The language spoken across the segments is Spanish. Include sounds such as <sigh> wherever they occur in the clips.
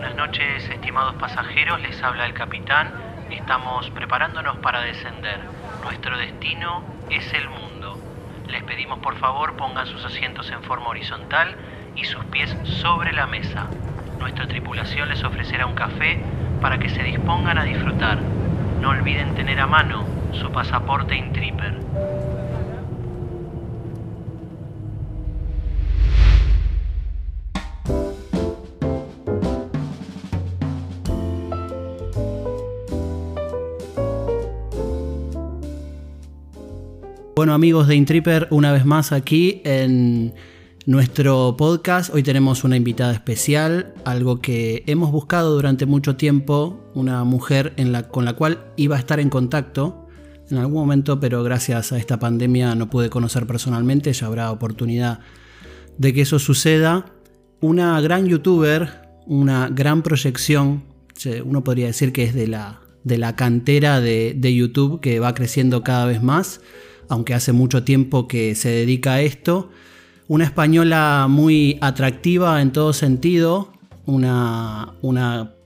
Buenas noches, estimados pasajeros, les habla el capitán. Estamos preparándonos para descender. Nuestro destino es el mundo. Les pedimos por favor pongan sus asientos en forma horizontal y sus pies sobre la mesa. Nuestra tripulación les ofrecerá un café para que se dispongan a disfrutar. No olviden tener a mano su pasaporte Intripper. Bueno amigos de Intripper, una vez más aquí en nuestro podcast. Hoy tenemos una invitada especial, algo que hemos buscado durante mucho tiempo, una mujer con la cual iba a estar en contacto en algún momento, pero gracias a esta pandemia no pude conocer personalmente, ya habrá oportunidad de que eso suceda. Una gran youtuber, una gran proyección, uno podría decir que es de la, cantera de YouTube que va creciendo cada vez más aunque hace mucho tiempo que se dedica a esto. Una española muy atractiva en todo sentido, una,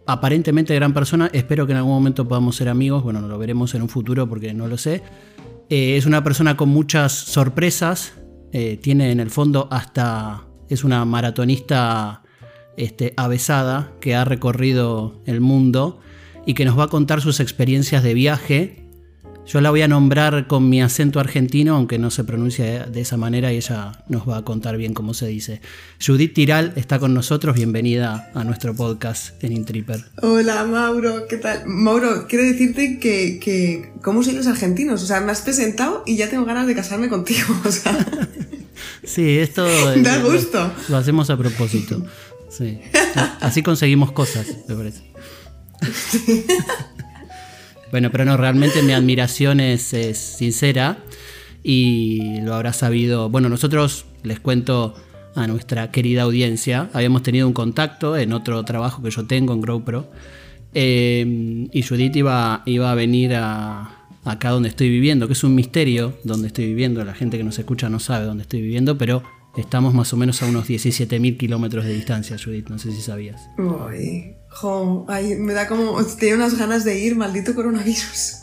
aparentemente gran persona, espero que en algún momento podamos ser amigos, bueno, lo veremos en un futuro porque no lo sé. Eh, es una persona con muchas sorpresas, eh, tiene en el fondo hasta, es una maratonista este, avesada que ha recorrido el mundo y que nos va a contar sus experiencias de viaje yo la voy a nombrar con mi acento argentino, aunque no se pronuncia de esa manera y ella nos va a contar bien cómo se dice. Judith Tiral está con nosotros, bienvenida a nuestro podcast en Intripper. Hola Mauro, ¿qué tal? Mauro, quiero decirte que, que ¿cómo soy los argentinos? O sea, me has presentado y ya tengo ganas de casarme contigo. <laughs> O sea. sí, esto <laughs> da gusto. Lo, hacemos a propósito. Sí. Así conseguimos cosas, me parece. <laughs> Bueno, pero no, realmente mi admiración es, sincera y lo habrá sabido. Bueno, nosotros les cuento a nuestra querida audiencia, habíamos tenido un contacto en otro trabajo que yo tengo en GrowPro eh, y Judith iba, iba a venir a, acá donde estoy viviendo, que es un misterio donde estoy viviendo, la gente que nos escucha no sabe dónde estoy viviendo, pero estamos más o menos a unos 17.000 kilómetros de distancia, Judith, no sé si sabías. Uy. Jo, me da como. Tenía unas ganas de ir, maldito coronavirus.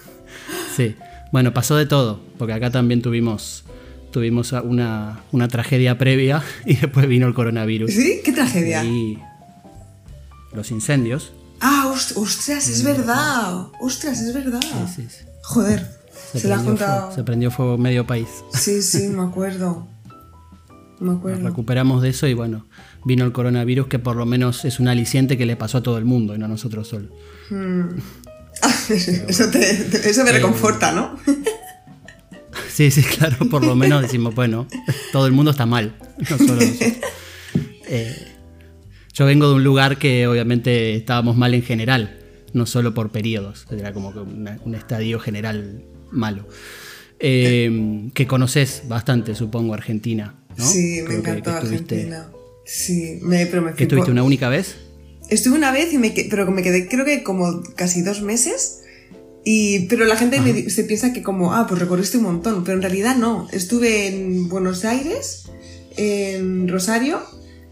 <laughs> sí, bueno, pasó de todo, porque acá también tuvimos. Tuvimos una, una tragedia previa <laughs> y después vino el coronavirus. ¿Sí? ¿Qué tragedia? Y los incendios. Ah, ostras, es verdad. Ostras, es verdad. Sí, sí, Joder, se, la ha juntado. se prendió fuego medio país. Sí, sí, me acuerdo. Me acuerdo. Nos recuperamos de eso y bueno, vino el coronavirus, que por lo menos es un aliciente que le pasó a todo el mundo y no a nosotros solo. Hmm. <laughs> eso, me eh, reconforta, ¿no? <laughs> sí, sí, claro, por lo menos decimos, bueno, todo el mundo está mal, no solo <laughs> eh, yo vengo de un lugar que obviamente estábamos mal en general, no solo por periodos, era como un estadio general malo. Eh, que conoces bastante, supongo, Argentina. ¿no? Sí, me encantó Argentina. Sí, me, pero me ¿Que estuviste una única vez? Estuve una vez, y me, pero me quedé creo que como casi dos meses. Y, pero la gente se piensa que como, ah, pues recorriste un montón, pero en realidad no. Estuve en Buenos Aires, en Rosario,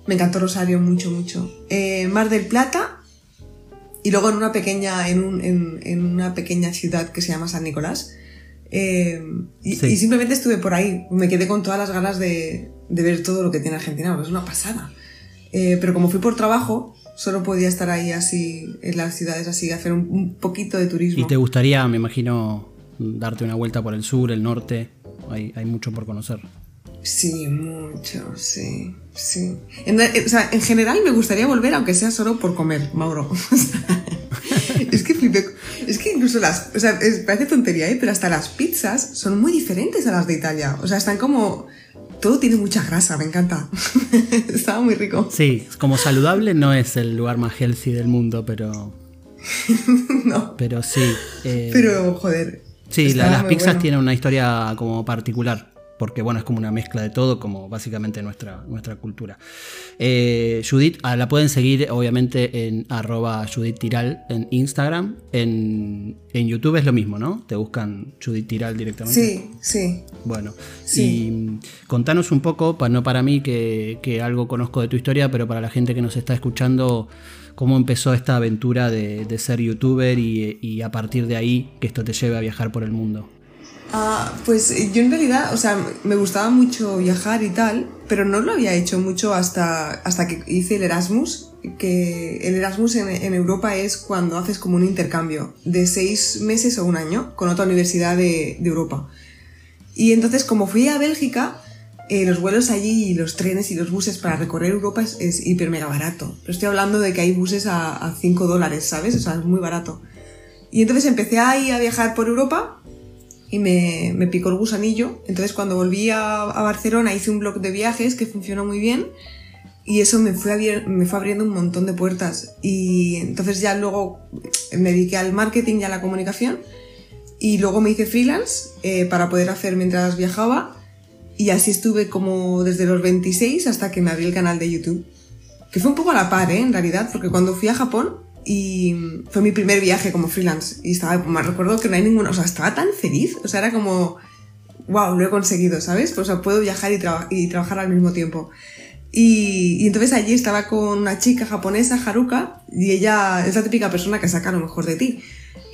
me encantó Rosario mucho, mucho. En Mar del Plata y luego en una pequeña, en, un, en, una pequeña ciudad que se llama San Nicolás. Eh, y, y, simplemente estuve por ahí. Me quedé con todas las ganas de, de ver todo lo que tiene Argentina, porque es una pasada. Eh, pero como fui por trabajo, solo podía estar ahí así, en las ciudades así, hacer un, poquito de turismo. ¿Y te gustaría, me imagino, darte una vuelta por el sur, el norte? Hay, hay mucho por conocer. Sí, mucho, sí, sí. En, o sea, en general me gustaría volver, aunque sea solo por comer, Mauro. <laughs> es que flipé. Es que incluso las. O sea, parece tontería, ¿eh? Pero hasta las pizzas son muy diferentes a las de Italia. O sea, están como todo tiene mucha grasa, me encanta. <laughs> Estaba muy rico. Sí, como saludable no es el lugar más healthy del mundo, pero. <laughs> no. Pero sí. Eh, pero, joder. Sí, las pizzas tienen una historia como particular. Porque bueno, es como una mezcla de todo, como básicamente nuestra, nuestra cultura. Eh, Judith, ah, la pueden seguir obviamente en arroba Judith Tiral en Instagram, en, YouTube es lo mismo, ¿no? Te buscan Judith Tiral directamente. Sí, sí. Bueno, y mm, contanos un poco, no para mí que, algo conozco de tu historia, pero para la gente que nos está escuchando, cómo empezó esta aventura de, ser youtuber y, a partir de ahí que esto te lleve a viajar por el mundo. Ah, pues yo en realidad, o sea, me gustaba mucho viajar y tal, pero no lo había hecho mucho hasta, hasta que hice el Erasmus, que el Erasmus en, Europa es cuando haces como un intercambio de seis meses o un año con otra universidad de, Europa. Y entonces como fui a Bélgica, eh, los vuelos allí y los trenes y los buses para recorrer Europa es, hiper mega barato. estoy hablando de que hay buses a 5 dólares, ¿sabes? O sea, es muy barato. Y entonces empecé ahí a viajar por Europa y me, me, picó el gusanillo. Entonces cuando volví a, Barcelona hice un blog de viajes que funcionó muy bien y eso me fue, abriendo un montón de puertas. Y entonces ya luego me dediqué al marketing y a la comunicación y luego me hice freelance eh, para poder hacer mientras viajaba y así estuve como desde los 26 hasta que me abrí el canal de YouTube. Que fue un poco a la par, ¿eh? En realidad, porque cuando fui a Japón y fue mi primer viaje como freelance. Y estaba, me recuerdo que no hay ninguna, o sea, estaba tan feliz. O sea, era como, wow, lo he conseguido, ¿sabes? Pues, o sea, puedo viajar y, y trabajar al mismo tiempo. Y, y, entonces allí estaba con una chica japonesa, Haruka, y ella es la típica persona que saca lo mejor de ti.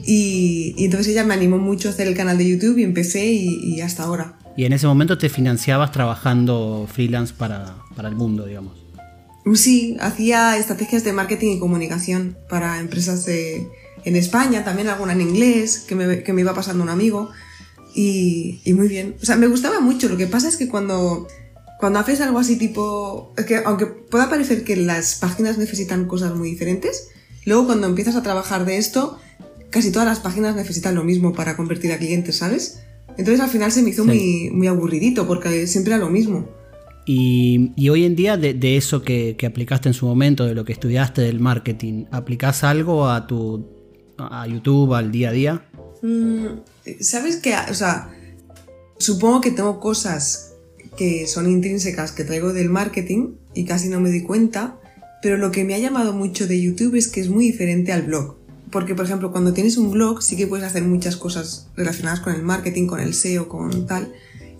Y, y entonces ella me animó mucho a hacer el canal de YouTube y empecé y, y, hasta ahora. Y en ese momento te financiabas trabajando freelance para, para el mundo, digamos. Sí, hacía estrategias de marketing y comunicación para empresas de, en España, también alguna en inglés, que me, que me iba pasando un amigo. Y, y, muy bien. O sea, me gustaba mucho. Lo que pasa es que cuando, cuando haces algo así tipo... que aunque pueda parecer que las páginas necesitan cosas muy diferentes, luego cuando empiezas a trabajar de esto, casi todas las páginas necesitan lo mismo para convertir a clientes, ¿sabes? Entonces al final se me hizo muy, muy aburridito porque siempre era lo mismo. Y, hoy en día, de, eso que, aplicaste en su momento, de lo que estudiaste del marketing, ¿aplicás algo a tu a YouTube, al día a día? Mm, ¿Sabes qué? O sea, supongo que tengo cosas que son intrínsecas que traigo del marketing y casi no me di cuenta, pero lo que me ha llamado mucho de YouTube es que es muy diferente al blog. Porque, por ejemplo, cuando tienes un blog sí que puedes hacer muchas cosas relacionadas con el marketing, con el SEO, con tal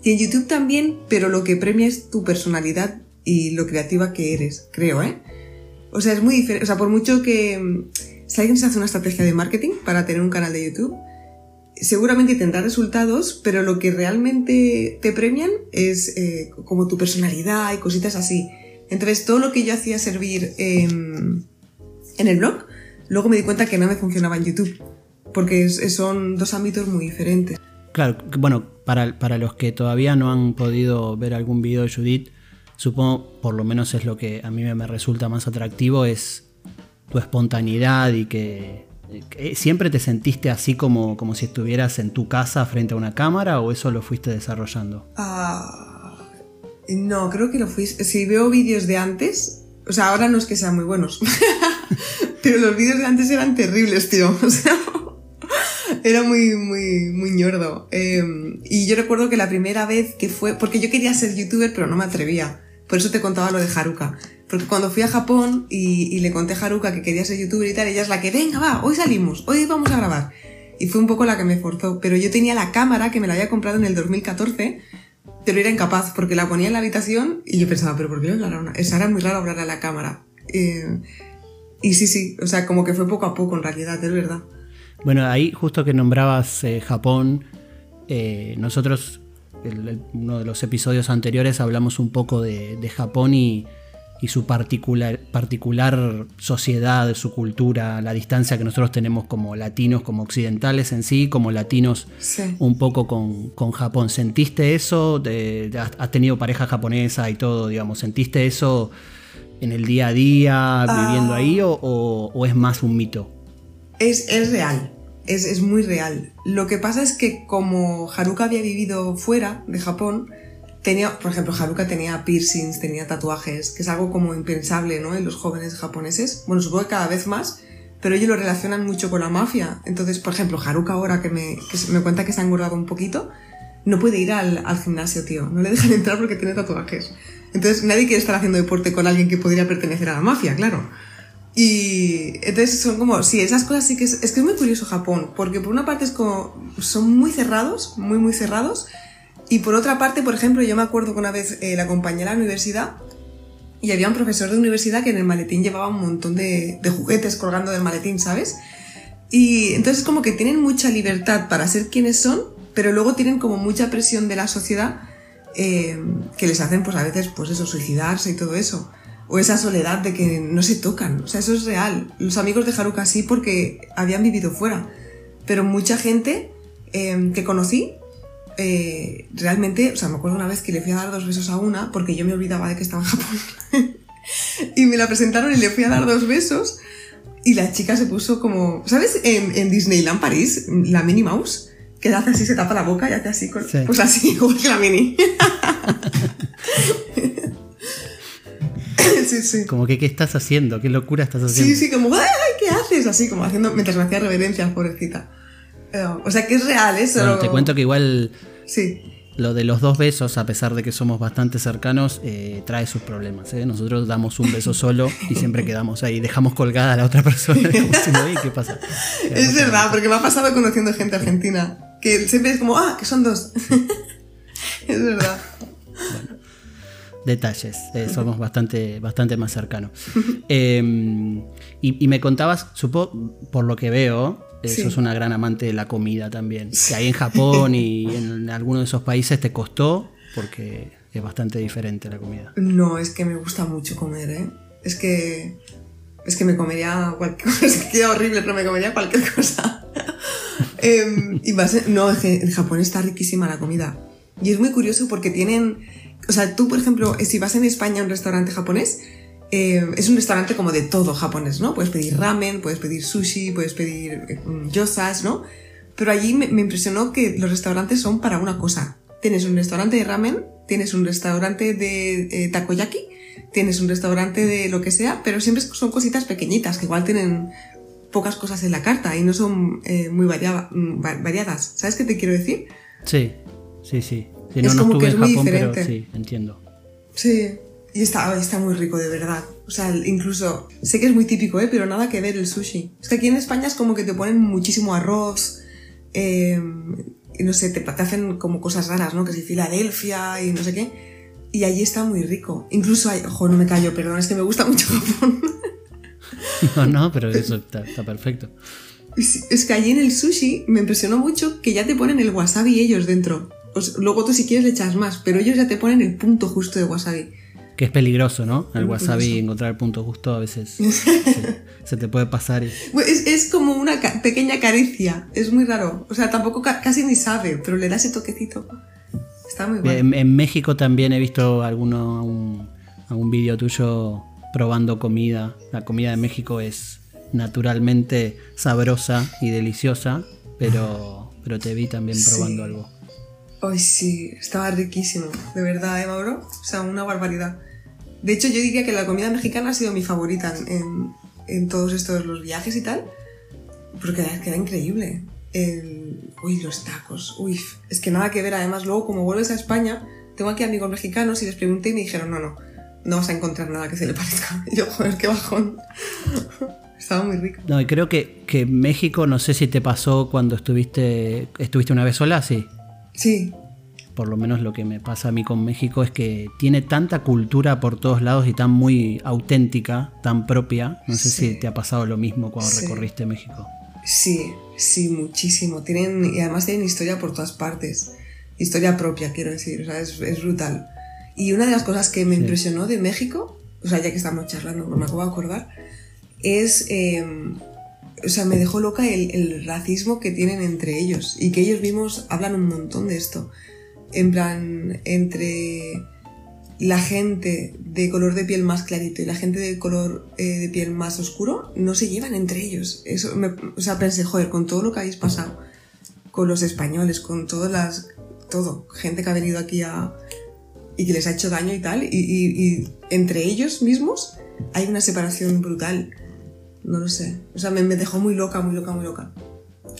y en YouTube también, pero lo que premia es tu personalidad y lo creativa que eres, creo, ¿eh? O sea, es muy diferente. O sea, por mucho que mm, si alguien se hace una estrategia de marketing para tener un canal de YouTube, seguramente tendrá resultados, pero lo que realmente te premian es eh, como tu personalidad y cositas así. Entonces, todo lo que yo hacía servir en el blog, luego me di cuenta que no me funcionaba en YouTube, porque son dos ámbitos muy diferentes. Claro, bueno, para, los que todavía no han podido ver algún video de Judith, supongo, por lo menos es lo que a mí me resulta más atractivo, es tu espontaneidad y que, siempre te sentiste así como, como si estuvieras en tu casa frente a una cámara o eso lo fuiste desarrollando. Ah, no, creo que lo fuiste. Si veo vídeos de antes, o sea, ahora no es que sean muy buenos, <laughs> pero los vídeos de antes eran terribles, tío. <laughs> O sea, era muy, muy, muy ñordo. Em, y yo recuerdo que la primera vez que fue, porque yo quería ser youtuber, pero no me atrevía. Por eso te contaba lo de Haruka. Porque cuando fui a Japón y, le conté a Haruka que quería ser youtuber y tal, ella es la que, venga, va, hoy salimos, hoy vamos a grabar. Y fue un poco la que me forzó. Pero yo tenía la cámara que me la había comprado en el 2014, pero era incapaz porque la ponía en la habitación y yo pensaba, pero ¿por qué hablar a una? Esa era muy raro hablar a la cámara. Eh, y sí, sí, o sea, como que fue poco a poco en realidad, es verdad. Bueno, ahí justo que nombrabas eh, Japón, eh, nosotros, en uno de los episodios anteriores hablamos un poco de, Japón y, su particular, particular sociedad, su cultura, la distancia que nosotros tenemos como latinos, como occidentales en sí, como latinos un poco con, Japón. ¿Sentiste eso? ¿Has tenido pareja japonesa y todo, digamos? ¿Sentiste eso en el día a día, viviendo ah. ahí, o es más un mito? Es, real, es, muy real. Lo que pasa es que como Haruka había vivido fuera de Japón, tenía, por ejemplo, Haruka tenía piercings, tenía tatuajes, que es algo como impensable, ¿no? En los jóvenes japoneses. Bueno, supongo que cada vez más, pero ellos lo relacionan mucho con la mafia. Entonces, por ejemplo, Haruka ahora que me, me cuenta que se ha engordado un poquito, no puede ir al, al gimnasio, tío. No le dejan <laughs> entrar porque tiene tatuajes. Entonces nadie quiere estar haciendo deporte con alguien que podría pertenecer a la mafia, claro. Y entonces son como, sí, esas cosas sí que es, es que es muy curioso Japón, porque por una parte es como, son muy cerrados, muy, muy cerrados, y por otra parte, por ejemplo, yo me acuerdo que una vez eh, la acompañé a la universidad y había un profesor de universidad que en el maletín llevaba un montón de, de juguetes colgando del maletín, ¿sabes? Y entonces como que tienen mucha libertad para ser quienes son, pero luego tienen como mucha presión de la sociedad eh, que les hacen pues a veces pues eso, suicidarse y todo eso. O esa soledad de que no se tocan. O sea, eso es real. Los amigos de Haruka sí porque habían vivido fuera. Pero mucha gente eh, que conocí, eh, realmente, o sea, me acuerdo una vez que le fui a dar dos besos a una porque yo me olvidaba de que estaba en Japón. <laughs> y me la presentaron y le fui a dar dos besos. Y la chica se puso como, ¿sabes? En, en Disneyland París, la Minnie Mouse, que hace así, se tapa la boca y hace así, con, Sí. pues así, <laughs> igual que la Minnie. <laughs> sí, sí. Como que, ¿qué estás haciendo? ¿Qué locura estás haciendo? Sí, sí, como, ¡ay, qué haces! Así, como haciendo, mientras me hacía reverencias, pobrecita. Eh, o sea, que es real eso. Bueno, te cuento que igual Sí. lo de los dos besos, a pesar de que somos bastante cercanos, eh, trae sus problemas. ¿eh? Nosotros damos un beso <laughs> solo y siempre quedamos ahí, dejamos colgada a la otra persona <laughs> como diciendo, "Ey, ¿qué pasa? <laughs> Es verdad, porque me ha pasado conociendo gente argentina. Que siempre es como, ah, que son dos. es verdad. Detalles, eh, somos bastante, bastante más cercanos. <laughs> Eh, y, y me contabas, supongo, por lo que veo, eh, Sí. sos una gran amante de la comida también. Que ahí en Japón y <laughs> en algunos de esos países te costó, porque es bastante diferente la comida. No, es que me gusta mucho comer, ¿eh? Es que. Es que me comería cualquier <laughs> cosa. Es que queda horrible, pero me comería cualquier cosa. Em, y no, en Japón está riquísima la comida. Y es muy curioso porque tienen. O sea, tú, por ejemplo, si vas en España a un restaurante japonés, eh, es un restaurante como de todo japonés, ¿no? Puedes pedir ramen, puedes pedir sushi, puedes pedir eh, gyozas, ¿no? Pero allí me, impresionó que los restaurantes son para una cosa. Tienes un restaurante de ramen, tienes un restaurante de eh, takoyaki, tienes un restaurante de lo que sea, pero siempre son cositas pequeñitas que igual tienen pocas cosas en la carta y no son muy mm, va- variadas. ¿Sabes qué te quiero decir? Sí, sí, sí. Si Es no, no como que en es muy Japón, pero diferente. sí, entiendo. Sí. Y está, está muy rico, de verdad. O sea, incluso, sé que es muy típico, ¿eh? pero nada que ver el sushi. Es que aquí en España es como que te ponen muchísimo arroz, eh, y no sé, te, te hacen como cosas raras, ¿no? Que si Filadelfia y no sé qué. Y allí está muy rico. Incluso hay, ojo, no me callo, perdón, es que me gusta mucho <laughs> Japón. No, no, pero eso está, está perfecto. Sí, Es que allí en el sushi me impresionó mucho que ya te ponen el wasabi ellos dentro. Sea, luego tú si quieres le echas más, pero ellos ya te ponen el punto justo de wasabi. Que es peligroso, ¿no? El wasabi, encontrar el punto justo a veces <laughs> se, se te puede pasar y... Pues Es, es como una ca- pequeña caricia. Es muy raro. O sea, tampoco ca- casi ni sabe, pero le da ese toquecito. Está muy bueno. En, en México también he visto alguno, un, algún vídeo tuyo probando comida. La comida de México es naturalmente sabrosa y deliciosa, pero, pero te vi también Sí. probando algo. Ay, sí, estaba riquísimo. De verdad, ¿eh, Mauro? O sea, una barbaridad. De hecho, yo diría que la comida mexicana ha sido mi favorita en, en- todos estos los viajes y tal. Porque que era increíble. El- uy, los tacos. Uy, es que nada que ver. Además, luego, como vuelves a España, tengo aquí amigos mexicanos y les pregunté y me dijeron, no, no, no vas a encontrar nada que se le parezca. Y <laughs> yo, joder, qué bajón. <laughs> Estaba muy rico. No, y creo que, que México, no sé si te pasó cuando estuviste, estuviste una vez sola, sí. Sí, por lo menos lo que me pasa a mí con México es que tiene tanta cultura por todos lados y tan muy auténtica, tan propia. No sé Sí. si te ha pasado lo mismo cuando Sí. recorriste México. Sí, sí, muchísimo. Tienen, y además tienen historia por todas partes. Historia propia, quiero decir. O sea, es, es brutal. Y una de las cosas que me Sí. impresionó de México, o sea, ya que estamos charlando, me acabo de acordar, es. eh, o sea, me dejó loca el, el racismo que tienen entre ellos. Y que ellos mismos hablan un montón de esto. En plan, entre la gente de color de piel más clarito y la gente de color eh, de piel más oscuro no se llevan entre ellos. Eso me- o sea, pensé, joder, con todo lo que habéis pasado, con los españoles, con todas las. todo, gente que ha venido aquí a. y que les ha hecho daño y tal, y, y- y entre ellos mismos hay una separación brutal. No lo sé. O sea, me, me dejó muy loca, muy loca, muy loca.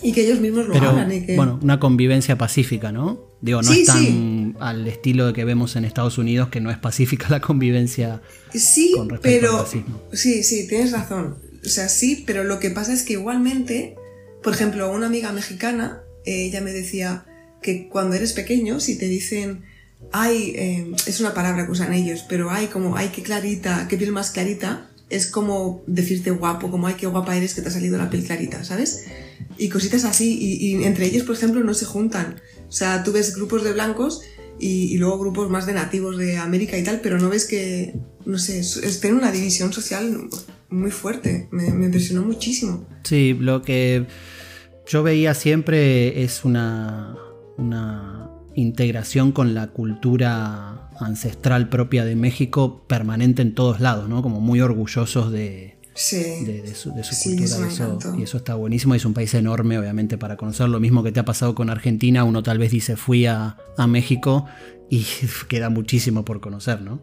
Y que ellos mismos lo Pero hablan y que. bueno, una convivencia pacífica, ¿no? Digo, no es tan al estilo de que vemos en Estados Unidos, que no es pacífica la convivencia sí, con respecto pero, al racismo. Sí, sí, tienes razón. O sea, sí, pero lo que pasa es que igualmente, por ejemplo, una amiga mexicana, eh, ella me decía que cuando eres pequeño, si te dicen, ay, eh, es una palabra que usan ellos, pero ay, como, ay, qué clarita, qué piel más clarita, es como decirte guapo, como ay, qué guapa eres que te ha salido la piel clarita, ¿sabes? Y cositas así, y, entre ellos, por ejemplo, no se juntan. O sea, tú ves grupos de blancos y, luego grupos más de nativos de América y tal, pero no ves que, no sé, es, tiene una división social muy fuerte. Me, me impresionó muchísimo. Sí, lo que yo veía siempre es una, una integración con la cultura ancestral propia de México permanente en todos lados, ¿no? Como muy orgullosos de, de, su, cultura. y eso está buenísimo. Es un país enorme, obviamente, para conocer. Lo mismo que te ha pasado con Argentina. Uno tal vez dice fui a, a México y <laughs> queda muchísimo por conocer, ¿no?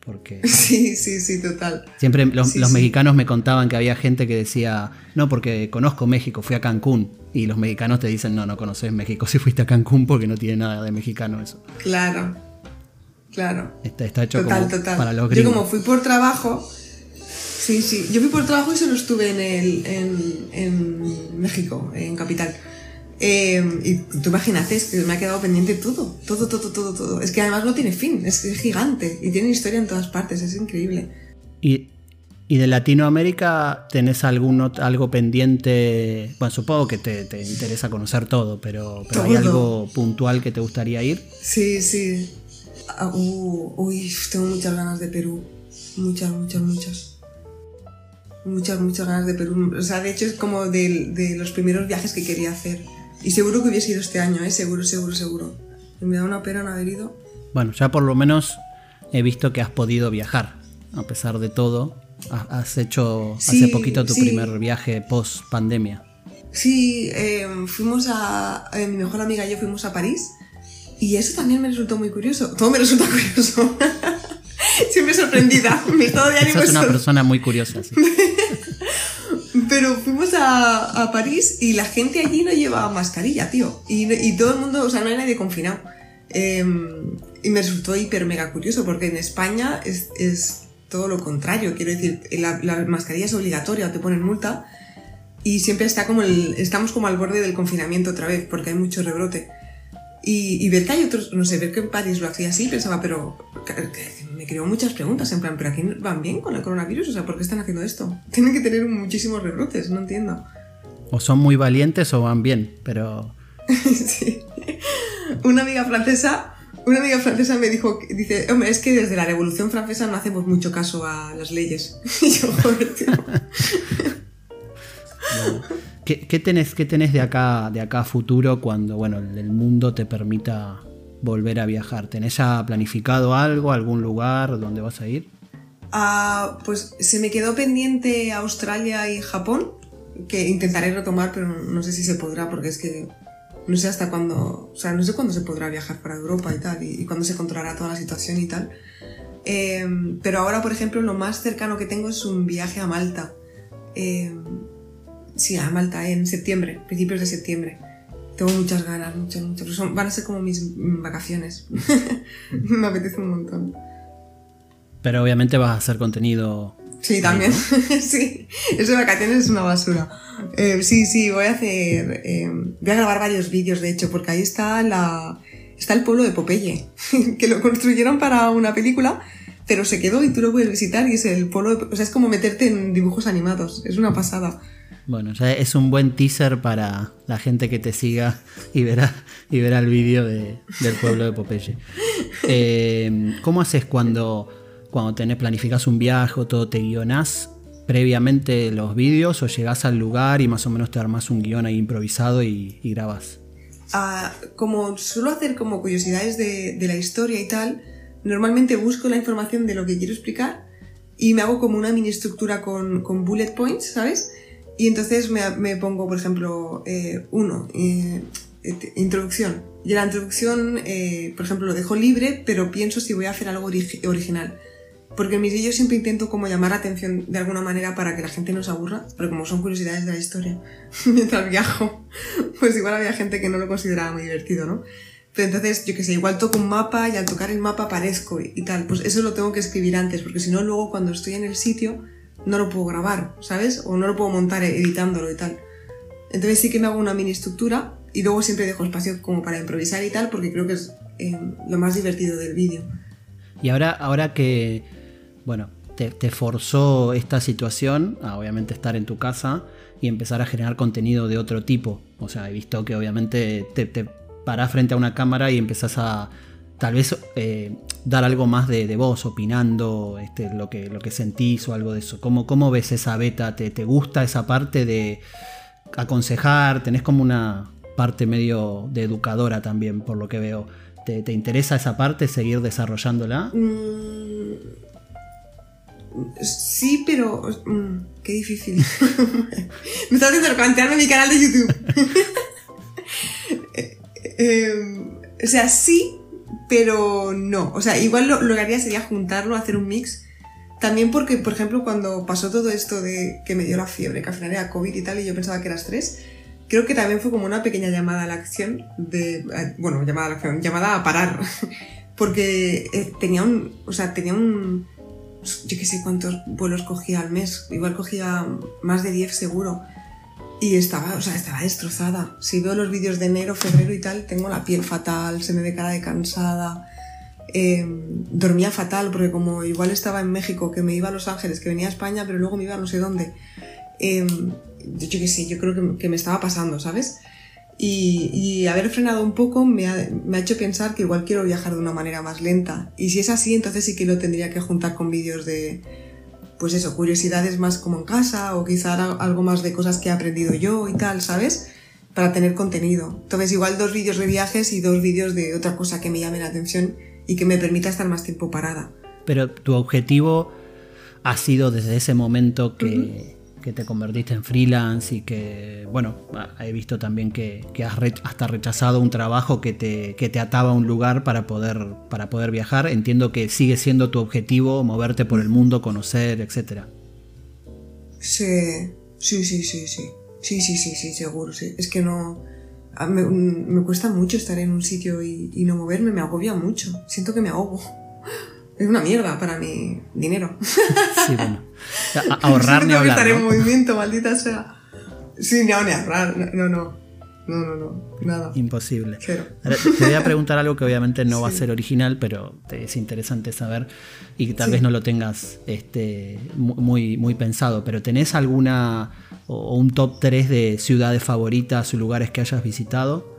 Porque, <laughs> sí, sí, sí, total. Siempre los, mexicanos me contaban que había gente que decía, no, porque conozco México, fui a Cancún. Y los mexicanos te dicen, no, no conoces México <laughs> si fuiste a Cancún porque no tiene nada de mexicano eso. Claro, claro. Está, hecho para los gringos. Yo como fui por trabajo, sí, sí, yo fui por trabajo y solo estuve en, el, en, en México, en Capital. Eh, y tú imagínate, es que me ha quedado pendiente todo, todo, todo, todo, todo. Es que además no tiene fin, es, gigante y tiene historia en todas partes, es increíble. ¿Y, de Latinoamérica tenés algún, algo pendiente? Bueno, supongo que te, interesa conocer todo, pero, ¿hay algo puntual que te gustaría ir? Sí, sí. Uh, uy, tengo muchas ganas de Perú. Muchas, muchas, muchas muchas, muchas ganas de Perú. O sea, de hecho es como de, de, los primeros viajes que quería hacer. Y seguro que hubiese ido este año, ¿eh? Seguro, seguro, seguro. me da una pena no haber ido. Bueno, ya por lo menos he visto que has podido viajar, a pesar de todo. Has hecho hace poquito tu primer viaje post pandemia. Sí, em, fuimos a. Eh, mi mejor amiga y yo fuimos a París. Y eso también me resultó muy curioso. Todo me resulta <laughs> curioso. Siempre sorprendida. <laughs> Mi estado de ánimo es una persona muy curiosa. Sí. <laughs> Pero fuimos a, París y la gente allí no llevaba mascarilla, tío. Y, todo el mundo, o sea, no hay nadie confinado. Em, y me resultó hiper mega curioso porque en España es, todo lo contrario. Quiero decir, la, mascarilla es obligatoria, te ponen multa. Y siempre está como el, estamos como al borde del confinamiento otra vez porque hay mucho rebrote. Y, ver que hay otros, no sé, ver que en París lo hacía así, pensaba, pero me creó muchas preguntas, en plan, ¿pero aquí van bien con el coronavirus? O sea, ¿por qué están haciendo esto? <laughs> Tienen que tener muchísimos rebrotes, no entiendo. O son muy valientes o van bien, pero... <laughs> sí. Una amiga francesa, una amiga francesa me dijo, dice, hombre, es que desde la Revolución Francesa no hacemos mucho caso a las leyes. <laughs> y yo, joder, tío. ¿Qué, tenés, ¿Qué tenés de acá, de acá a futuro cuando bueno, el mundo te permita volver a viajar? ¿Tenés ya planificado algo, algún lugar donde vas a ir? Ah, pues se me quedó pendiente Australia y Japón, que intentaré retomar, pero no sé si se podrá, porque es que no sé hasta cuándo, o sea, no sé cuándo se podrá viajar para Europa y tal, y, cuándo se controlará toda la situación y tal. Em, pero ahora, por ejemplo, lo más cercano que tengo es un viaje a Malta. Eh, Sí, a Malta en septiembre, principios de septiembre. Tengo muchas ganas, muchas, muchas. van a ser como mis vacaciones. <laughs> Me apetece un montón. Pero obviamente vas a hacer contenido. Sí, también. <laughs> sí, eso de vacaciones es una basura. Eh, sí, sí, voy a hacer. Eh, voy a grabar varios vídeos, de hecho, porque ahí está la. Está el pueblo de Popeye, <laughs> que lo construyeron para una película, pero se quedó y tú lo puedes visitar y es el pueblo de, O sea, es como meterte en dibujos animados. Es una pasada. Bueno, ya es un buen teaser para la gente que te siga y verá, y verá el vídeo del pueblo de Popeye. <laughs> Eh, ¿Cómo haces cuando, cuando tenés, planificas un viaje o todo, te guionás previamente los vídeos o llegás al lugar y más o menos te armas un guion ahí improvisado y, grabas? Ah, como suelo hacer como curiosidades de, la historia y tal, normalmente busco la información de lo que quiero explicar y me hago como una mini estructura con, con bullet points, ¿sabes? Y entonces me, pongo, por ejemplo, eh, uno, eh, introducción. Y la introducción, eh, por ejemplo, lo dejo libre, pero pienso si voy a hacer algo original. Porque en mis vídeos siempre intento como llamar la atención de alguna manera para que la gente no se aburra, pero como son curiosidades de la historia, <laughs> mientras viajo, pues igual había gente que no lo consideraba muy divertido, ¿no? Pero entonces, yo que sé, igual toco un mapa y al tocar el mapa aparezco y, tal. Pues eso lo tengo que escribir antes, porque si no, luego cuando estoy en el sitio no lo puedo grabar, ¿sabes? O no lo puedo montar editándolo y tal. Entonces sí que me hago una mini estructura y luego siempre dejo espacio como para improvisar y tal, porque creo que es eh, lo más divertido del vídeo. Y ahora, ahora que, bueno, te, forzó esta situación a obviamente estar en tu casa y empezar a generar contenido de otro tipo. O sea, he visto que obviamente te, te parás frente a una cámara y empezás a tal vez eh, dar algo más de, de vos, opinando este, lo, que, lo que sentís o algo de eso. ¿Cómo, cómo ves esa beta? ¿Te, ¿Te gusta esa parte de aconsejar? ¿Tenés como una parte medio de educadora también, por lo que veo? ¿Te, interesa esa parte, seguir desarrollándola? Mm, sí, pero... Mm, qué difícil. <laughs> Me estás haciendo plantearme mi canal de YouTube. <laughs> Em, o sea, sí, pero no. O sea, igual lo, lo, que haría sería juntarlo, hacer un mix. También porque, por ejemplo, cuando pasó todo esto de que me dio la fiebre, que al final era COVID y tal, y yo pensaba que era estrés, creo que también fue como una pequeña llamada a la acción de, eh, bueno, llamada a la acción, llamada a parar, <laughs> porque eh, tenía un, o sea, tenía un, yo qué sé cuántos vuelos cogía al mes, igual cogía más de 10 seguro, y estaba, o sea, estaba destrozada. Si veo los vídeos de enero, febrero y tal, tengo la piel fatal, se me ve cara de cansada, eh, dormía fatal, porque como igual estaba en México, que me iba a Los Ángeles, que venía a España, pero luego me iba a no sé dónde, yo qué sé, yo creo que, me estaba pasando, ¿sabes? Y, haber frenado un poco me ha, hecho pensar que igual quiero viajar de una manera más lenta. Y si es así, entonces sí que lo tendría que juntar con vídeos de, pues eso, curiosidades más como en casa o quizá algo más de cosas que he aprendido yo y tal, ¿sabes? Para tener contenido. Entonces igual dos vídeos de viajes y dos vídeos de otra cosa que me llame la atención y que me permita estar más tiempo parada. Pero tu objetivo ha sido desde ese momento que que te convertiste en freelance y que, bueno, he visto también que, has hasta rechazado un trabajo que te, que te ataba a un lugar para poder, para poder viajar. Entiendo que sigue siendo tu objetivo moverte por el mundo, conocer, etc. Sí, sí, sí, sí, sí. Sí, sí, sí, sí, seguro, sí. Es que no... Me, cuesta mucho estar en un sitio y, y no moverme, me agobia mucho. Siento que me ahogo es una mierda para mi dinero. <laughs> Sí, bueno. <laughs> ahorrar ni hablar. estar en movimiento, maldita sea. Sí, ni, ni ahorrar. No, no. No, no, no. Nada. Imposible. te voy a preguntar algo que obviamente no va a ser original, pero es interesante saber y que tal vez no lo tengas este, muy, muy pensado. Pero ¿tenés alguna o un top 3 de ciudades favoritas o lugares que hayas visitado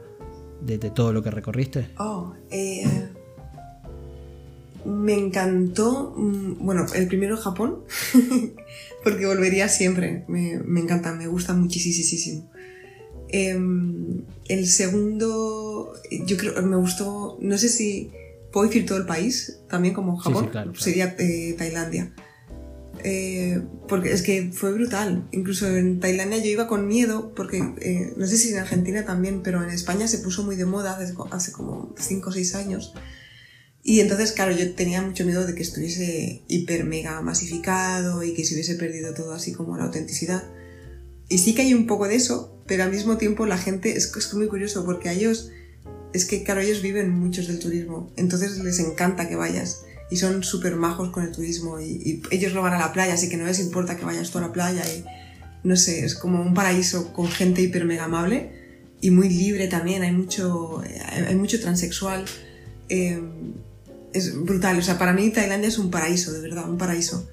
de, de todo lo que recorriste? Oh, eh me encantó, mm, bueno, el primero Japón, <laughs> porque volvería siempre, me, encanta, me gusta muchísimo. Em, el segundo, yo creo, me gustó, no sé si puedo decir todo el país, también como Japón, sería eh, Tailandia. Eh, porque es que fue brutal. Incluso en Tailandia yo iba con miedo, porque eh, no sé si en Argentina también, pero en España se puso muy de moda hace, hace como 5 o 6 años y entonces, claro, yo tenía mucho miedo de que estuviese hiper mega masificado y que se hubiese perdido todo así como la autenticidad. Y sí que hay un poco de eso, pero al mismo tiempo la gente, es, es muy curioso porque a ellos, es que claro, ellos viven muchos del turismo, entonces les encanta que vayas y son súper majos con el turismo y, ellos no van a la playa, así que no les importa que vayas tú a la playa y no sé, es como un paraíso con gente hiper mega amable y muy libre también, hay mucho, hay mucho transexual. Eh, es brutal. O sea, para mí Tailandia es un paraíso, de verdad, un paraíso.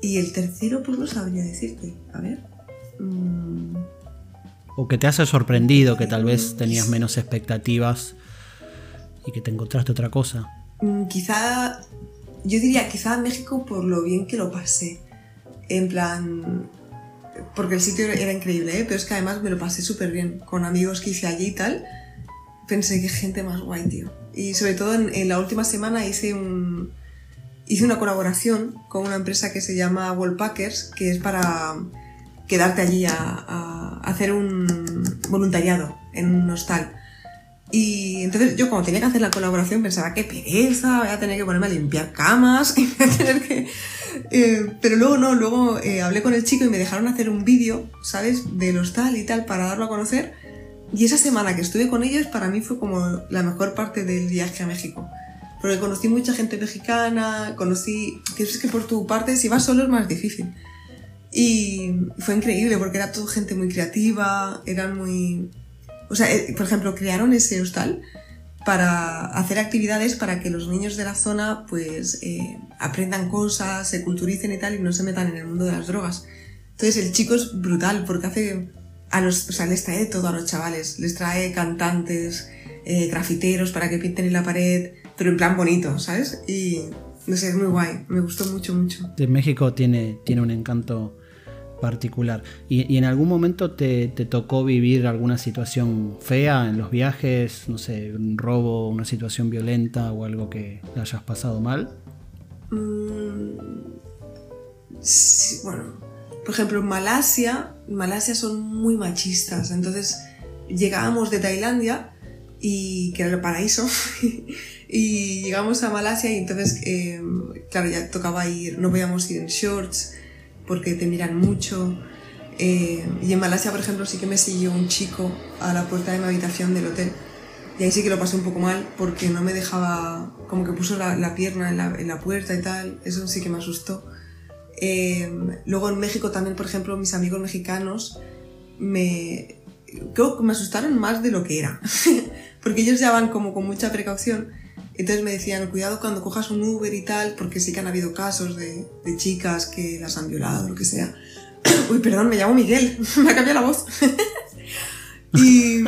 Y el tercero, pues no sabría decirte. A ver. Mm. O que te hace sorprendido, que tal vez tenías menos expectativas y que te encontraste otra cosa. Mm, quizá, yo diría quizá México por lo bien que lo pasé. En plan, porque el sitio era increíble, ¿eh? pero es que además me lo pasé súper bien con amigos que hice allí y tal. Pensé que gente más guay, tío. Y sobre todo en, la última semana hice, un, hice una colaboración con una empresa que se llama Wallpackers, que es para quedarte allí a, hacer un voluntariado en un hostal. Y entonces yo cuando tenía que hacer la colaboración pensaba, qué pereza, voy a tener que ponerme a limpiar camas, <laughs> tener que... Eh, pero luego no, luego eh, hablé con el chico y me dejaron hacer un vídeo, ¿sabes? Del hostal y tal para darlo a conocer Y esa semana que estuve con ellos para mí fue como la mejor parte del viaje a México. Porque conocí mucha gente mexicana, conocí... Que es que por tu parte si vas solo es más difícil. Y fue increíble porque era todo gente muy creativa, eran muy... O sea, eh, por ejemplo, crearon ese hostal para hacer actividades para que los niños de la zona pues eh, aprendan cosas, se culturicen y tal y no se metan en el mundo de las drogas. Entonces el chico es brutal porque hace a los, o sea, les trae todo a los chavales, les trae cantantes, eh, grafiteros para que pinten en la pared, pero en plan bonito, ¿sabes? Y no sé, es muy guay, me gustó mucho, mucho. De México tiene, tiene un encanto particular. ¿Y, en algún momento te, tocó vivir alguna situación fea en los viajes? No sé, un robo, una situación violenta o algo que hayas pasado mal? Mm, bueno, por ejemplo, en Malasia, en Malasia son muy machistas, entonces llegábamos de Tailandia y que era el paraíso <laughs> y llegamos a Malasia y entonces eh, claro ya tocaba ir no podíamos ir en shorts porque te miran mucho. Eh, y en Malasia, por ejemplo, sí que me siguió un chico a la puerta de mi habitación del hotel. Y ahí sí que lo pasé un poco mal porque no me dejaba, como que puso la, pierna en la, en la, puerta y tal. Eso sí que me asustó. Eh, luego en México también, por ejemplo, mis amigos mexicanos me, creo que me asustaron más de lo que era. <laughs> porque ellos ya van como con mucha precaución. Entonces me decían, cuidado cuando cojas un Uber y tal, porque sí que han habido casos de, de chicas que las han violado o lo que sea. <clears throat> Uy, perdón, me llamo Miguel, <laughs> me ha cambiado la voz. <laughs> y...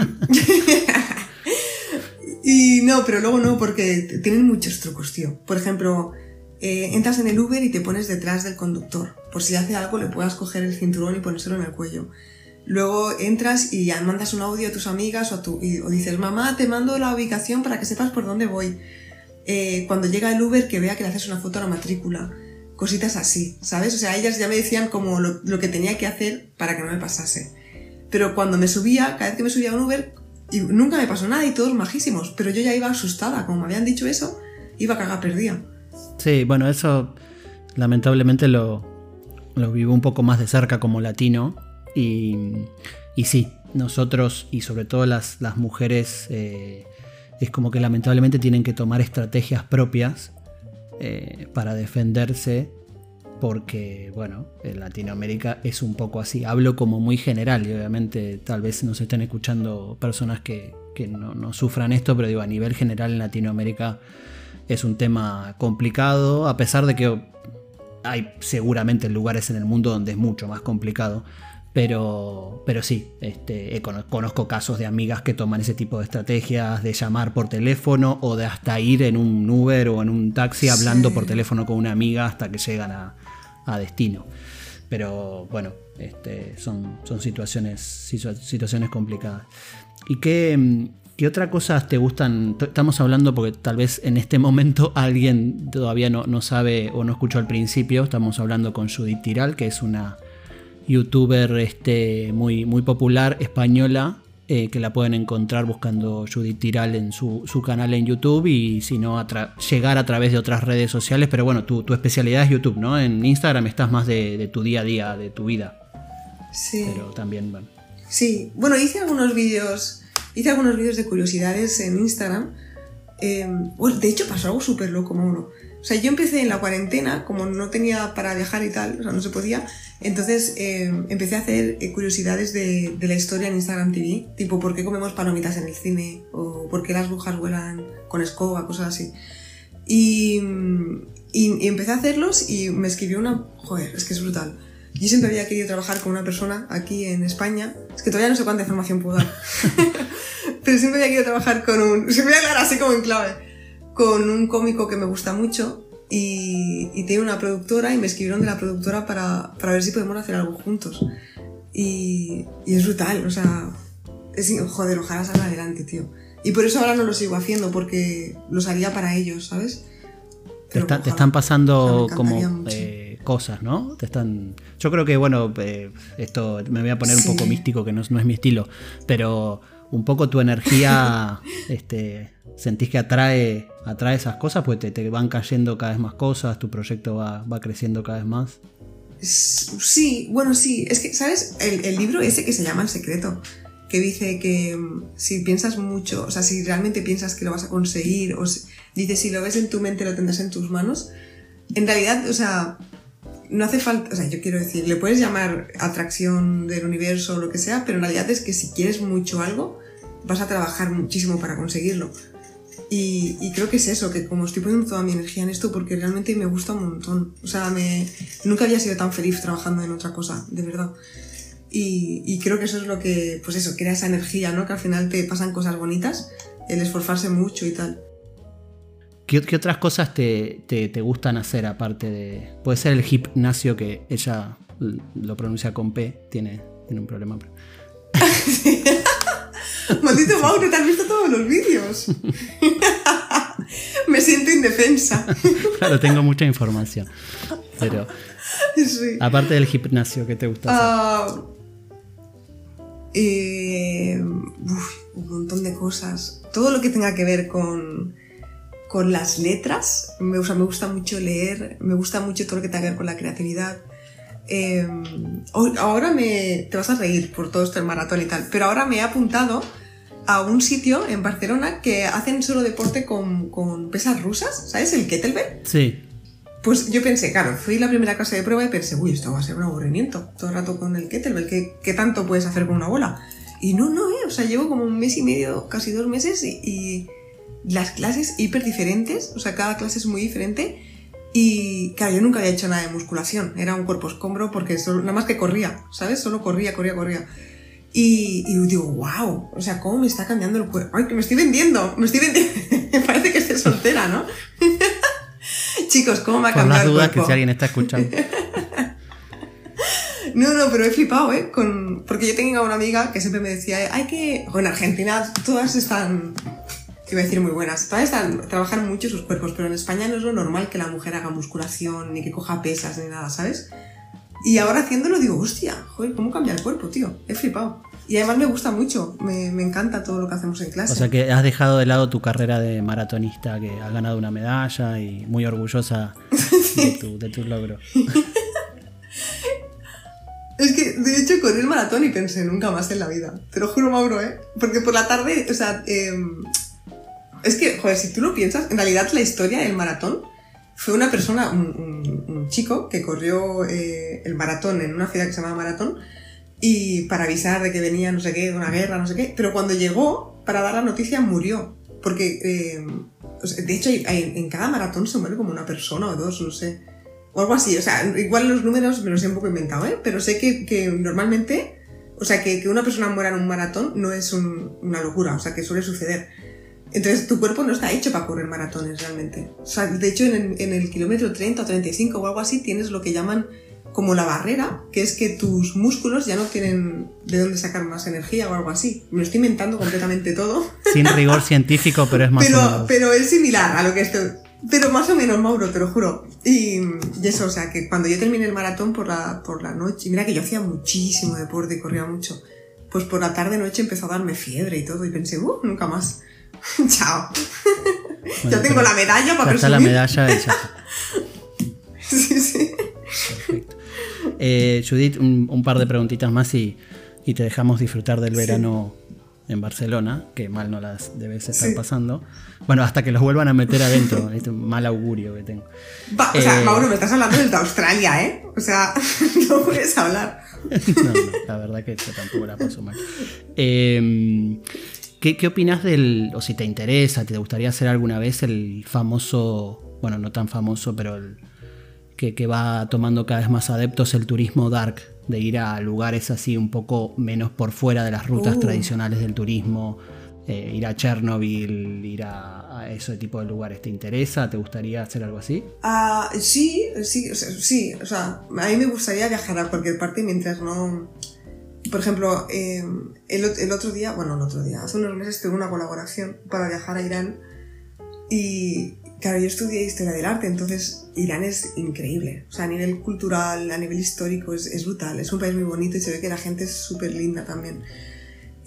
y no, pero luego no, porque tienen muchos trucos, tío. Por ejemplo, eh, entras en el Uber y te pones detrás del conductor. Por si hace algo le puedas coger el cinturón y ponérselo en el cuello. Luego entras y ya mandas un audio a tus amigas o, tu, o dices, mamá, te mando la ubicación para que sepas por dónde voy. Eh, cuando llega el Uber que vea que le haces una foto a la matrícula. Cositas así, ¿sabes? O sea, ellas ya me decían como lo, que tenía que hacer para que no me pasase. Pero cuando me subía, cada vez que me subía a un Uber, y nunca me pasó nada y todos majísimos, pero yo ya iba asustada, como me habían dicho eso, iba a cagar perdida. Sí, bueno, eso lamentablemente lo, lo vivo un poco más de cerca como latino y, y sí, nosotros y sobre todo las, las mujeres eh, es como que lamentablemente tienen que tomar estrategias propias eh, para defenderse porque, bueno, en Latinoamérica es un poco así. Hablo como muy general y obviamente tal vez nos estén escuchando personas que, no, sufran esto, pero digo, a nivel general en Latinoamérica es un tema complicado, a pesar de que hay seguramente lugares en el mundo donde es mucho más complicado. Pero, pero sí, este, conozco casos de amigas que toman ese tipo de estrategias de llamar por teléfono o de hasta ir en un Uber o en un taxi hablando por teléfono con una amiga hasta que llegan a, destino. Pero bueno, este, son, son situaciones, situaciones complicadas. ¿Y qué, qué otra cosa te gustan? Estamos hablando porque tal vez en este momento <laughs> alguien todavía no, no sabe o no escuchó al principio. Estamos hablando con Judith Tiral, que es una youtuber este, muy, muy popular española, eh, que la pueden encontrar buscando Judith Tiral en su, canal en YouTube y si no, llegar a través de otras redes sociales. Pero bueno, tu, especialidad es YouTube, ¿no? En Instagram estás más de, tu día a día, de tu vida. Sí. Pero también, bueno. Sí, bueno, hice algunos vídeos, hice algunos vídeos de curiosidades en Instagram. Eh, de hecho pasó algo súper loco, uno. O sea, yo empecé en la cuarentena, como no tenía para viajar y tal, o sea, no se podía, entonces eh, empecé a hacer eh, curiosidades de, la historia en Instagram TV, tipo por qué comemos palomitas en el cine, o por qué las brujas vuelan con escoba, cosas así. Y, y, empecé a hacerlos y me escribió una... Joder, es que es brutal. Yo siempre había querido trabajar con una persona aquí en España, es que todavía no sé cuánta información puedo dar, <laughs> pero siempre había querido trabajar con un... Se me voy a dar así como en clave con un cómico que me gusta mucho y, tiene una productora y me escribieron de la productora para, para ver si podemos hacer algo juntos. Y, y, es brutal, o sea, es, joder, ojalá salga adelante, tío. Y por eso ahora no lo sigo haciendo, porque los haría para ellos, ¿sabes? te, están pasando como eh, cosas, ¿no? Te están... Yo creo que, bueno, eh, esto me voy a poner un poco místico, que no, no es mi estilo, pero un poco tu energía <laughs> este, sentís que atrae, atrae esas cosas, pues te, van cayendo cada vez más cosas, tu proyecto va, creciendo cada vez más. Sí, bueno, sí, es que, ¿sabes? El, libro ese que se llama El Secreto, que dice que mm, si piensas mucho, o sea, si realmente piensas que lo vas a conseguir, o si, dice si lo ves en tu mente lo tendrás en tus manos, en realidad, o sea, no hace falta, o sea, yo quiero decir, le puedes llamar atracción del universo o lo que sea, pero en realidad es que si quieres mucho algo, vas a trabajar muchísimo para conseguirlo. Y, creo que es eso, que como estoy poniendo toda mi energía en esto porque realmente me gusta un montón. O sea, me, nunca había sido tan feliz trabajando en otra cosa, de verdad. Y, creo que eso es lo que, pues eso, crea esa energía, ¿no? Que al final te pasan cosas bonitas, el esforzarse mucho y tal. ¿Qué, otras cosas te, te, gustan hacer aparte de... Puede ser el gimnasio que ella lo pronuncia con P, tiene, tiene un problema. <laughs> Maldito Mauro, te has visto todos los vídeos. <laughs> Me siento indefensa. <laughs> claro, tengo mucha información. Pero. Aparte del gimnasio, ¿qué te gusta hacer? Uh, un montón de cosas. Todo lo que tenga que ver con, con las letras. Me, me gusta mucho leer. Me gusta mucho todo lo que tenga que ver con la creatividad. Em, ahora me. Te vas a reír por todo esto el maratón y tal, pero ahora me he apuntado a un sitio en Barcelona que hacen solo deporte con, con pesas rusas, ¿sabes? El kettlebell. Sí. Pues yo pensé, claro, fui la primera clase de prueba y pensé, uy, esto va a ser un aburrimiento. Todo el rato con el kettlebell, ¿qué, qué tanto puedes hacer con una bola? Y no, no, eh. O sea, llevo como un mes y medio, casi dos meses y, y las clases hiper diferentes. O sea, cada clase es muy diferente. Y claro, yo nunca había hecho nada de musculación. Era un cuerpo escombro porque solo, nada más que corría, ¿sabes? Solo corría, corría, corría. Y, y digo, wow, o sea, ¿cómo me está cambiando el cuerpo? ¡Ay, que me estoy vendiendo! Me estoy vendiendo. <laughs> me parece que estoy soltera, ¿no? <laughs> Chicos, ¿cómo me ha cambiado el cuerpo? que si alguien está escuchando. <laughs> no, no, pero he flipado, ¿eh? Con... Porque yo tengo una amiga que siempre me decía, hay que... en Argentina todas están... Iba a decir muy buenas. Todas trabajan mucho sus cuerpos, pero en España no es lo normal que la mujer haga musculación, ni que coja pesas, ni nada, ¿sabes? Y ahora haciéndolo digo, hostia, joder, ¿cómo cambia el cuerpo, tío? He flipado. Y además me gusta mucho, me, me, encanta todo lo que hacemos en clase. O sea que has dejado de lado tu carrera de maratonista, que has ganado una medalla y muy orgullosa de, <laughs> tu, de tu logro. <laughs> es que, de hecho, corrí el maratón y pensé nunca más en la vida. Te lo juro, Mauro, ¿eh? Porque por la tarde, o sea, em, es que, joder, si tú lo piensas, en realidad la historia del maratón fue una persona, un, chico que corrió eh, el maratón en una ciudad que se llama Maratón y para avisar de que venía no sé qué, de una guerra, no sé qué, pero cuando llegó para dar la noticia murió, porque eh, de hecho en cada maratón se muere como una persona o dos, no sé, o algo así, o sea, igual los números me los he un poco inventado, ¿eh? pero sé que, normalmente, o sea, que, una persona muera en un maratón no es una locura, o sea, que suele suceder. Entonces tu cuerpo no está hecho para correr maratones realmente. O sea, de hecho en el, kilómetro 30 o 35 o algo así tienes lo que llaman como la barrera, que es que tus músculos ya no tienen de dónde sacar más energía o algo así. Me lo estoy inventando completamente todo. Sin rigor <laughs> científico, pero es más pero, o menos. Pero es similar a lo que estoy... Pero más o menos, Mauro, te lo juro. Y, eso, o sea, que cuando yo terminé el maratón por la, por la noche, mira que yo hacía muchísimo deporte y corría mucho, pues por la tarde-noche empezó a darme fiebre y todo, y pensé, uh, nunca más. <laughs> Chao. ya tengo la medalla para presumir. la medalla y ya <laughs> sí, sí. Perfecto. Eh, Judith, un, par de preguntitas más y, y te dejamos disfrutar del verano en Barcelona, que mal no las debes estar pasando. Bueno, hasta que los vuelvan a meter adentro, <laughs> es un mal augurio que tengo. o sea, eh, Mauro, me estás hablando de Australia, ¿eh? O sea, no puedes hablar. no, no, la verdad que yo tampoco la paso mal. Eh, ¿Qué, ¿Qué, opinas del, o si te interesa, te gustaría hacer alguna vez el famoso, bueno, no tan famoso, pero el que, que, va tomando cada vez más adeptos, el turismo dark, de ir a lugares así un poco menos por fuera de las rutas uh. tradicionales del turismo, eh, ir a Chernobyl, ir a, ese tipo de lugares. ¿Te interesa? ¿Te gustaría hacer algo así? Uh, sí, sí, sí, o sea, a mí me gustaría viajar a cualquier parte mientras no por ejemplo, eh, el, otro día, bueno, el otro día, hace unos meses tuve una colaboración para viajar a Irán y, claro, yo estudié historia del arte, entonces Irán es increíble. O sea, a nivel cultural, a nivel histórico, es, brutal. Es un país muy bonito y se ve que la gente es súper linda también.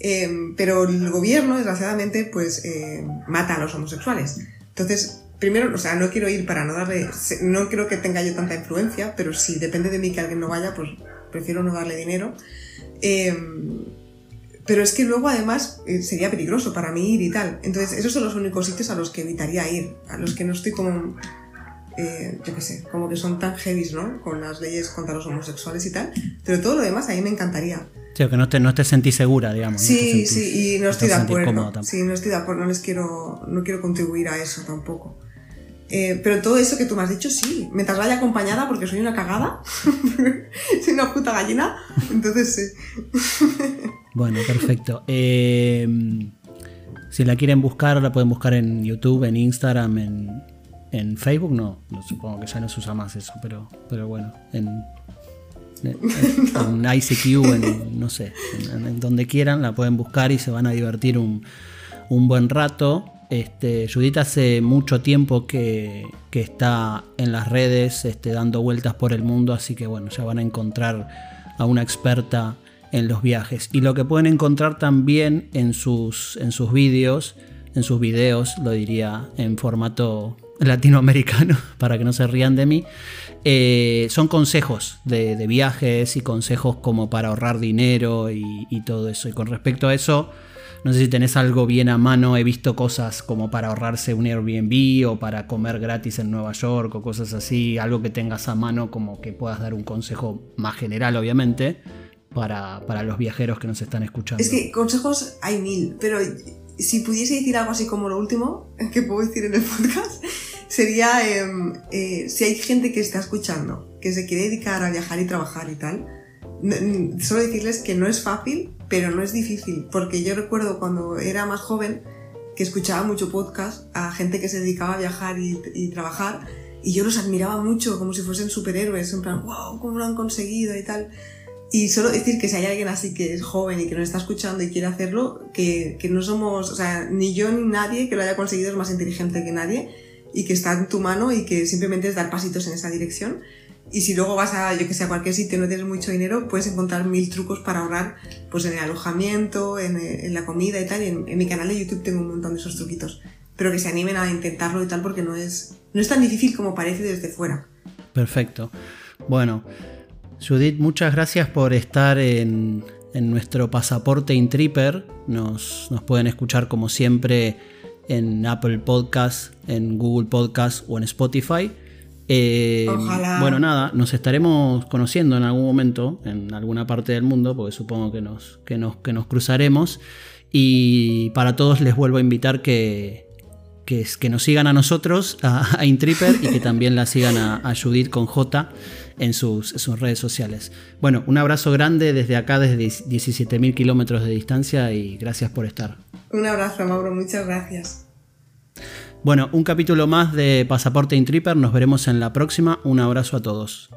Eh, pero el gobierno, desgraciadamente, pues eh, mata a los homosexuales. Entonces, primero, o sea, no quiero ir para no darle, no creo que tenga yo tanta influencia, pero si depende de mí que alguien no vaya, pues prefiero no darle dinero. Em, Pero es que luego además eh, sería peligroso para mí ir y tal. Entonces esos son los únicos sitios a los que evitaría ir, a los que no estoy como... Eh, yo qué sé, como que son tan heavy, ¿no? Con las leyes contra los homosexuales y tal. Pero todo lo demás a mí me encantaría. Sí, que no te, no te sentís segura, digamos. Sí, sí, y no estoy de acuerdo. Sí, no estoy de acuerdo, no les quiero, no quiero contribuir a eso tampoco. Eh, pero todo eso que tú me has dicho, sí. Mientras vaya acompañada, porque soy una cagada, <laughs> soy una puta gallina, entonces sí. <laughs> bueno, perfecto. Eh, si la quieren buscar, la pueden buscar en YouTube, en Instagram, en, en Facebook. No, no, supongo que ya no se usa más eso, pero, pero bueno, en, en, <laughs> ICQ, en, no sé, en, donde quieran, la pueden buscar y se van a divertir un, un buen rato. Este, Judith hace mucho tiempo que, está en las redes este, dando vueltas por el mundo, así que bueno, ya van a encontrar a una experta en los viajes. Y lo que pueden encontrar también en sus, en sus vídeos, en sus videos, lo diría en formato latinoamericano, <laughs> para que no se rían de mí, eh, son consejos de, viajes y consejos como para ahorrar dinero y todo eso. Y con respecto a eso, no sé si tenés algo bien a mano, he visto cosas como para ahorrarse un Airbnb o para comer gratis en Nueva York o cosas así, algo que tengas a mano como que puedas dar un consejo más general, obviamente, para, los viajeros que nos están escuchando. Es que consejos hay mil, pero si pudiese decir algo así como lo último <laughs> que puedo decir en el podcast, sería em, eh, si hay gente que está escuchando, que se quiere dedicar a viajar y trabajar y tal, solo decirles que no es fácil, pero no es difícil, porque yo recuerdo cuando era más joven que escuchaba mucho podcast a gente que se dedicaba a viajar y, trabajar, y yo los admiraba mucho, como si fuesen superhéroes, en plan, wow, cómo lo han conseguido y tal. Y solo decir que si hay alguien así que es joven y que nos está escuchando y quiere hacerlo, que, que no somos, o sea, ni yo ni nadie que lo haya conseguido es más inteligente que nadie y que está en tu mano y que simplemente es dar pasitos en esa dirección y si luego vas a, yo que sé, a cualquier sitio y no tienes mucho dinero, puedes encontrar mil trucos para ahorrar pues en el alojamiento, en, en la comida y tal. Y en, mi canal de YouTube tengo un montón de esos truquitos. Pero que se animen a intentarlo y tal porque no es, no es tan difícil como parece desde fuera. Perfecto. Bueno, Judith, muchas gracias por estar en, en nuestro pasaporte Intripper. Nos, nos pueden escuchar como siempre en Apple Podcast, en Google Podcast o en Spotify. Eh, bueno, nada, nos estaremos conociendo en algún momento, en alguna parte del mundo, porque supongo que nos, que nos, que nos cruzaremos. Y para todos les vuelvo a invitar que, que, que nos sigan a nosotros, a, Intripper, y que también la sigan a, Judith con J en sus, sus, redes sociales. Bueno, un abrazo grande desde acá, desde 17.000 kilómetros de distancia, y gracias por estar. Un abrazo, Mauro, muchas gracias. Bueno, un capítulo más de Pasaporte Intripper. Nos veremos en la próxima. Un abrazo a todos.